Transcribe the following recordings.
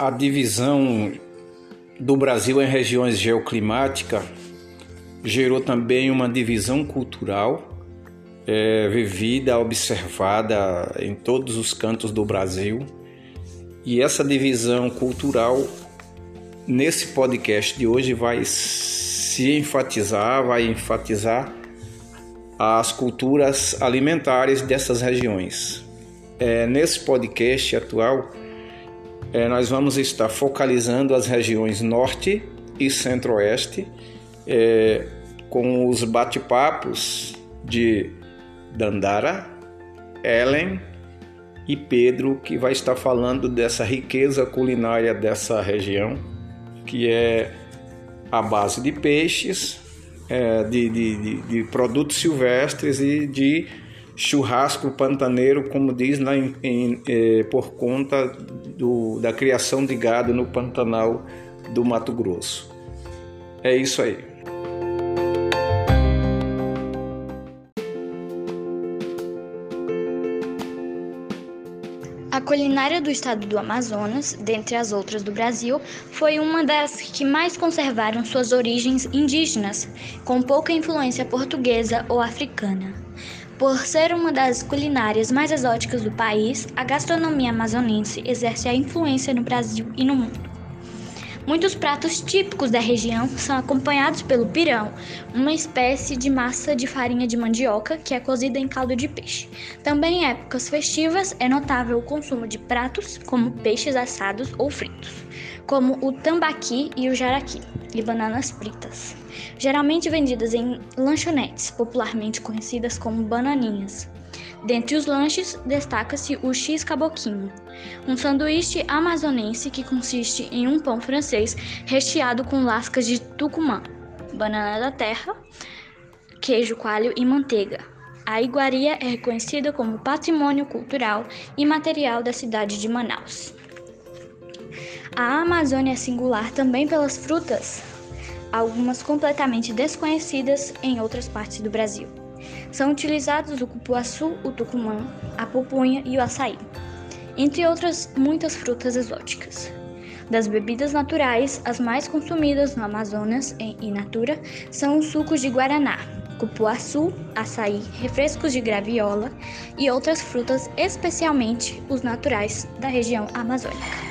a divisão do Brasil em regiões geoclimáticas gerou também uma divisão cultural é, vivida, observada em todos os cantos do Brasil. E essa divisão cultural, nesse podcast de hoje, vai se enfatizar, vai enfatizar as culturas alimentares dessas regiões. É, nesse podcast atual, é, nós vamos estar focalizando as regiões norte e centro-oeste é, com os bate-papos de Dandara, Ellen e Pedro, que vai estar falando dessa riqueza culinária dessa região, que é a base de peixes, é, de, de, de, de produtos silvestres e de churrasco pantaneiro, como diz, na, em, eh, por conta do, da criação de gado no Pantanal do Mato Grosso. É isso aí. A culinária do estado do Amazonas, dentre as outras do Brasil, foi uma das que mais conservaram suas origens indígenas, com pouca influência portuguesa ou africana. Por ser uma das culinárias mais exóticas do país, a gastronomia amazonense exerce a influência no Brasil e no mundo. Muitos pratos típicos da região são acompanhados pelo pirão, uma espécie de massa de farinha de mandioca que é cozida em caldo de peixe. Também em épocas festivas é notável o consumo de pratos como peixes assados ou fritos, como o tambaqui e o jaraqui, e bananas fritas, geralmente vendidas em lanchonetes, popularmente conhecidas como bananinhas. Dentre os lanches, destaca-se o X Caboquinho, um sanduíche amazonense que consiste em um pão francês recheado com lascas de tucumã, banana da terra, queijo coalho e manteiga. A iguaria é reconhecida como patrimônio cultural e material da cidade de Manaus. A Amazônia é singular também pelas frutas, algumas completamente desconhecidas em outras partes do Brasil. São utilizados o cupuaçu, o tucumã, a pupunha e o açaí, entre outras muitas frutas exóticas. Das bebidas naturais, as mais consumidas no Amazonas e in natura são os sucos de guaraná, cupuaçu, açaí, refrescos de graviola e outras frutas, especialmente os naturais da região amazônica.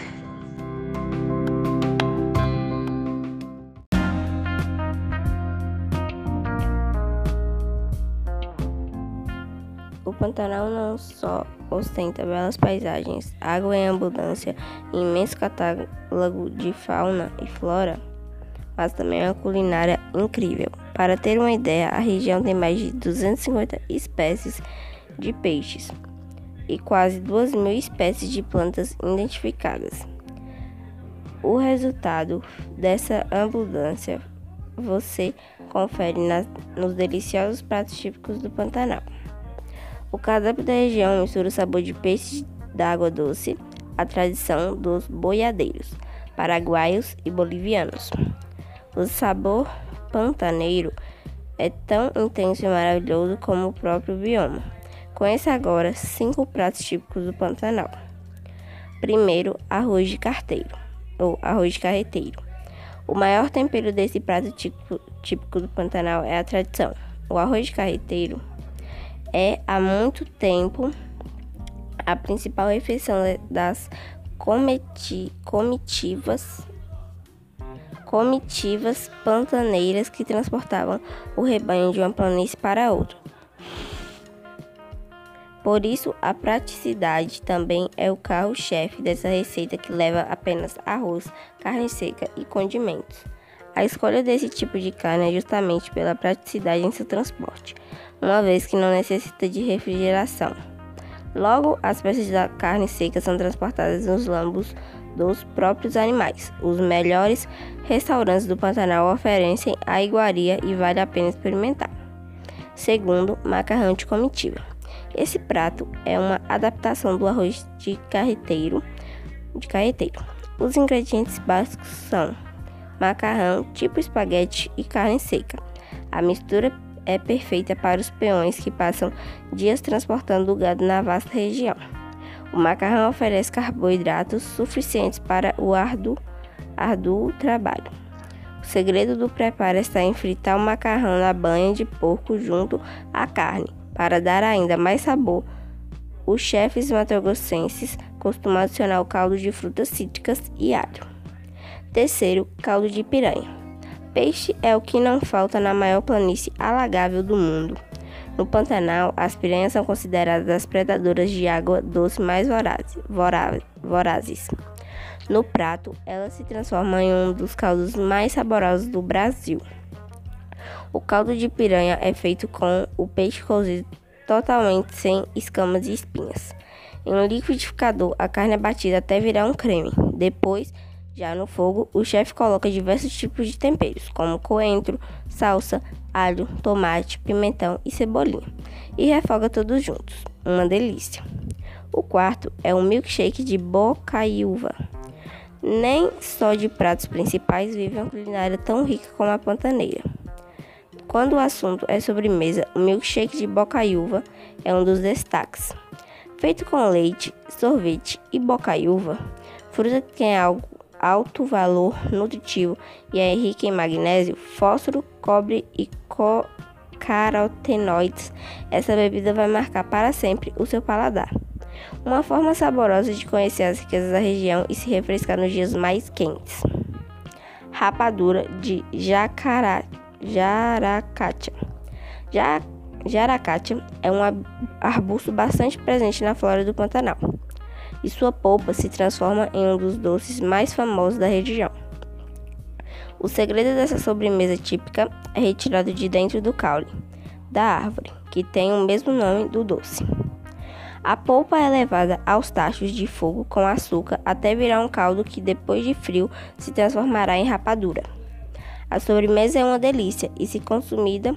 Pantanal não só ostenta belas paisagens, água em abundância e imenso catálogo de fauna e flora, mas também uma culinária incrível. Para ter uma ideia, a região tem mais de 250 espécies de peixes e quase 2 mil espécies de plantas identificadas. O resultado dessa abundância você confere nos deliciosos pratos típicos do Pantanal. O cardápio da região mistura o sabor de peixes d'água doce, a tradição dos boiadeiros, paraguaios e bolivianos. O sabor pantaneiro é tão intenso e maravilhoso como o próprio bioma. Conheça agora cinco pratos típicos do Pantanal. Primeiro, arroz de carteiro, ou arroz de carreteiro. O maior tempero desse prato típico, típico do Pantanal é a tradição. O arroz de carreteiro é há muito tempo a principal refeição das cometi comitivas comitivas pantaneiras que transportavam o rebanho de uma planície para outra. Por isso, a praticidade também é o carro-chefe dessa receita que leva apenas arroz, carne seca e condimentos. A escolha desse tipo de carne é justamente pela praticidade em seu transporte uma vez que não necessita de refrigeração. Logo, as peças da carne seca são transportadas nos lambos dos próprios animais. Os melhores restaurantes do Pantanal oferecem a iguaria e vale a pena experimentar. Segundo, macarrão de comitiva. Esse prato é uma adaptação do arroz de carreteiro. De carreteiro. Os ingredientes básicos são macarrão, tipo espaguete e carne seca. A mistura é perfeita para os peões que passam dias transportando o gado na vasta região. O macarrão oferece carboidratos suficientes para o árduo, árduo trabalho. O segredo do preparo está em fritar o macarrão na banha de porco junto à carne, para dar ainda mais sabor. Os chefes matogrossenses costumam adicionar o caldo de frutas cítricas e alho. Terceiro, caldo de piranha. Peixe é o que não falta na maior planície alagável do mundo. No Pantanal, as piranhas são consideradas as predadoras de água doce mais vorazes. No prato, elas se transformam em um dos caldos mais saborosos do Brasil. O caldo de piranha é feito com o peixe cozido totalmente sem escamas e espinhas. Em um liquidificador, a carne é batida até virar um creme. Depois, já no fogo, o chefe coloca diversos tipos de temperos, como coentro, salsa, alho, tomate, pimentão e cebolinha, e refoga todos juntos. Uma delícia. O quarto é um milkshake de bocaiúva. Nem só de pratos principais vive uma culinária tão rica como a pantaneira. Quando o assunto é sobremesa, o milkshake de bocaiúva é um dos destaques. Feito com leite, sorvete e bocaiúva, fruta que tem algo alto valor nutritivo e é rica em magnésio, fósforo, cobre e co carotenoides. Essa bebida vai marcar para sempre o seu paladar. Uma forma saborosa de conhecer as riquezas da região e se refrescar nos dias mais quentes. Rapadura de jacará, jaracatia. Ja, jaracatia é um arbusto bastante presente na flora do Pantanal e sua polpa se transforma em um dos doces mais famosos da região. O segredo dessa sobremesa típica é retirado de dentro do caule da árvore, que tem o mesmo nome do doce. A polpa é levada aos tachos de fogo com açúcar até virar um caldo que, depois de frio, se transformará em rapadura. A sobremesa é uma delícia e se consumida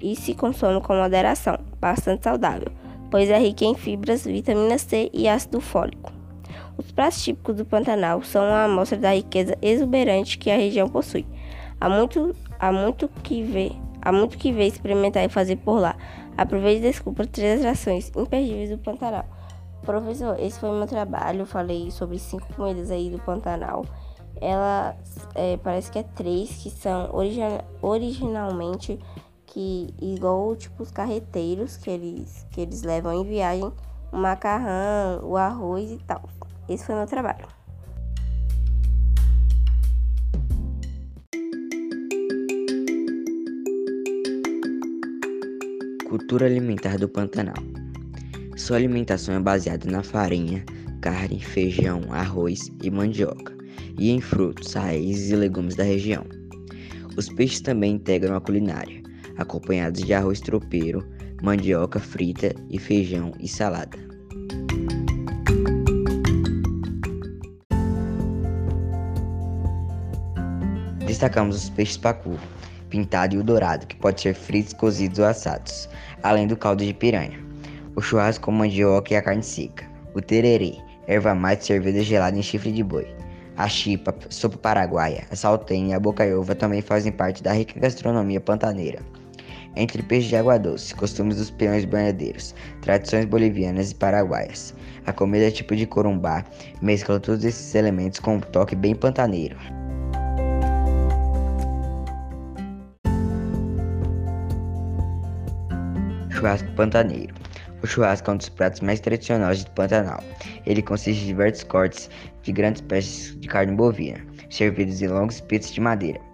e se consome com moderação, bastante saudável pois é rica em fibras, vitamina C e ácido fólico. Os pratos típicos do Pantanal são uma amostra da riqueza exuberante que a região possui. Há muito, há muito que ver, há muito que ver, experimentar e fazer por lá. Aproveite e desculpa três atrações imperdíveis do Pantanal. Professor, esse foi meu trabalho. Falei sobre cinco comidas aí do Pantanal. Ela é, parece que é três que são origina originalmente que igual tipo os carreteiros que eles que eles levam em viagem, o macarrão, o arroz e tal. Esse foi meu trabalho. Cultura alimentar do Pantanal. Sua alimentação é baseada na farinha, carne, feijão, arroz e mandioca, e em frutos, raízes e legumes da região. Os peixes também integram a culinária, acompanhados de arroz tropeiro, mandioca frita e feijão e salada. Destacamos os peixes pacu, pintado e o dourado, que pode ser fritos, cozidos ou assados, além do caldo de piranha, o churrasco com mandioca e a carne seca, o tererê, erva mate servida gelada em chifre de boi, a chipa, sopa paraguaia, a saltenha e a bocaiúva também fazem parte da rica gastronomia pantaneira entre peixes de água doce, costumes dos peões banhadeiros, tradições bolivianas e paraguaias. A comida é tipo de corumbá mescla todos esses elementos com um toque bem pantaneiro. Churrasco pantaneiro. O churrasco é um dos pratos mais tradicionais do Pantanal. Ele consiste de diversos cortes de grandes peças de carne bovina, servidos em longos espetos de madeira.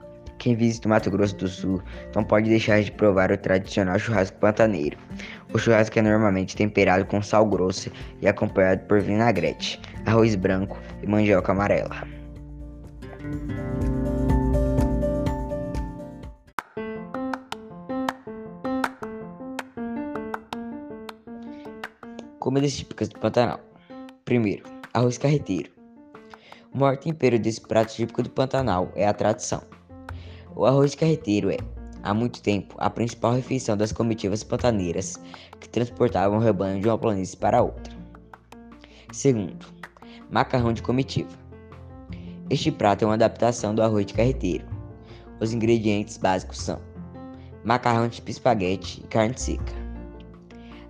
Quem visita o Mato Grosso do Sul não pode deixar de provar o tradicional churrasco pantaneiro. O churrasco é normalmente temperado com sal grosso e acompanhado por vinagrete, arroz branco e mandioca amarela. Comidas típicas do Pantanal. Primeiro, arroz carreteiro. O maior tempero desse prato típico do Pantanal é a tradição. O arroz carreteiro é, há muito tempo, a principal refeição das comitivas pantaneiras que transportavam o rebanho de uma planície para outra. Segundo, macarrão de comitiva. Este prato é uma adaptação do arroz de carreteiro. Os ingredientes básicos são macarrão tipo espaguete e carne seca.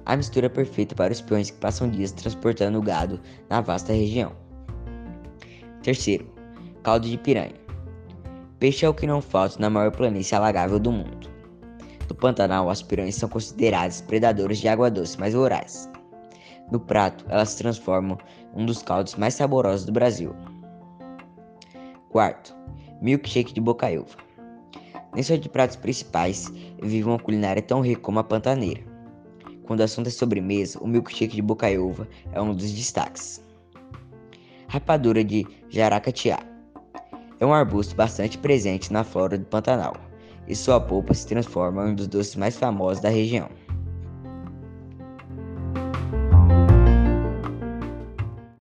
a mistura perfeita para os peões que passam dias transportando o gado na vasta região. Terceiro, caldo de piranha. Peixe é o que não falta na maior planície alagável do mundo. No Pantanal, as piranhas são consideradas predadores de água doce mais vorazes. No prato, elas se transformam em um dos caldos mais saborosos do Brasil. Quarto, milkshake de bocaiúva. Nem só de pratos principais vive uma culinária tão rica como a pantaneira. Quando o assunto é sobremesa, o milkshake de bocaiúva é um dos destaques. Rapadura de jaracatiá. É um arbusto bastante presente na flora do Pantanal, e sua polpa se transforma em um dos doces mais famosos da região.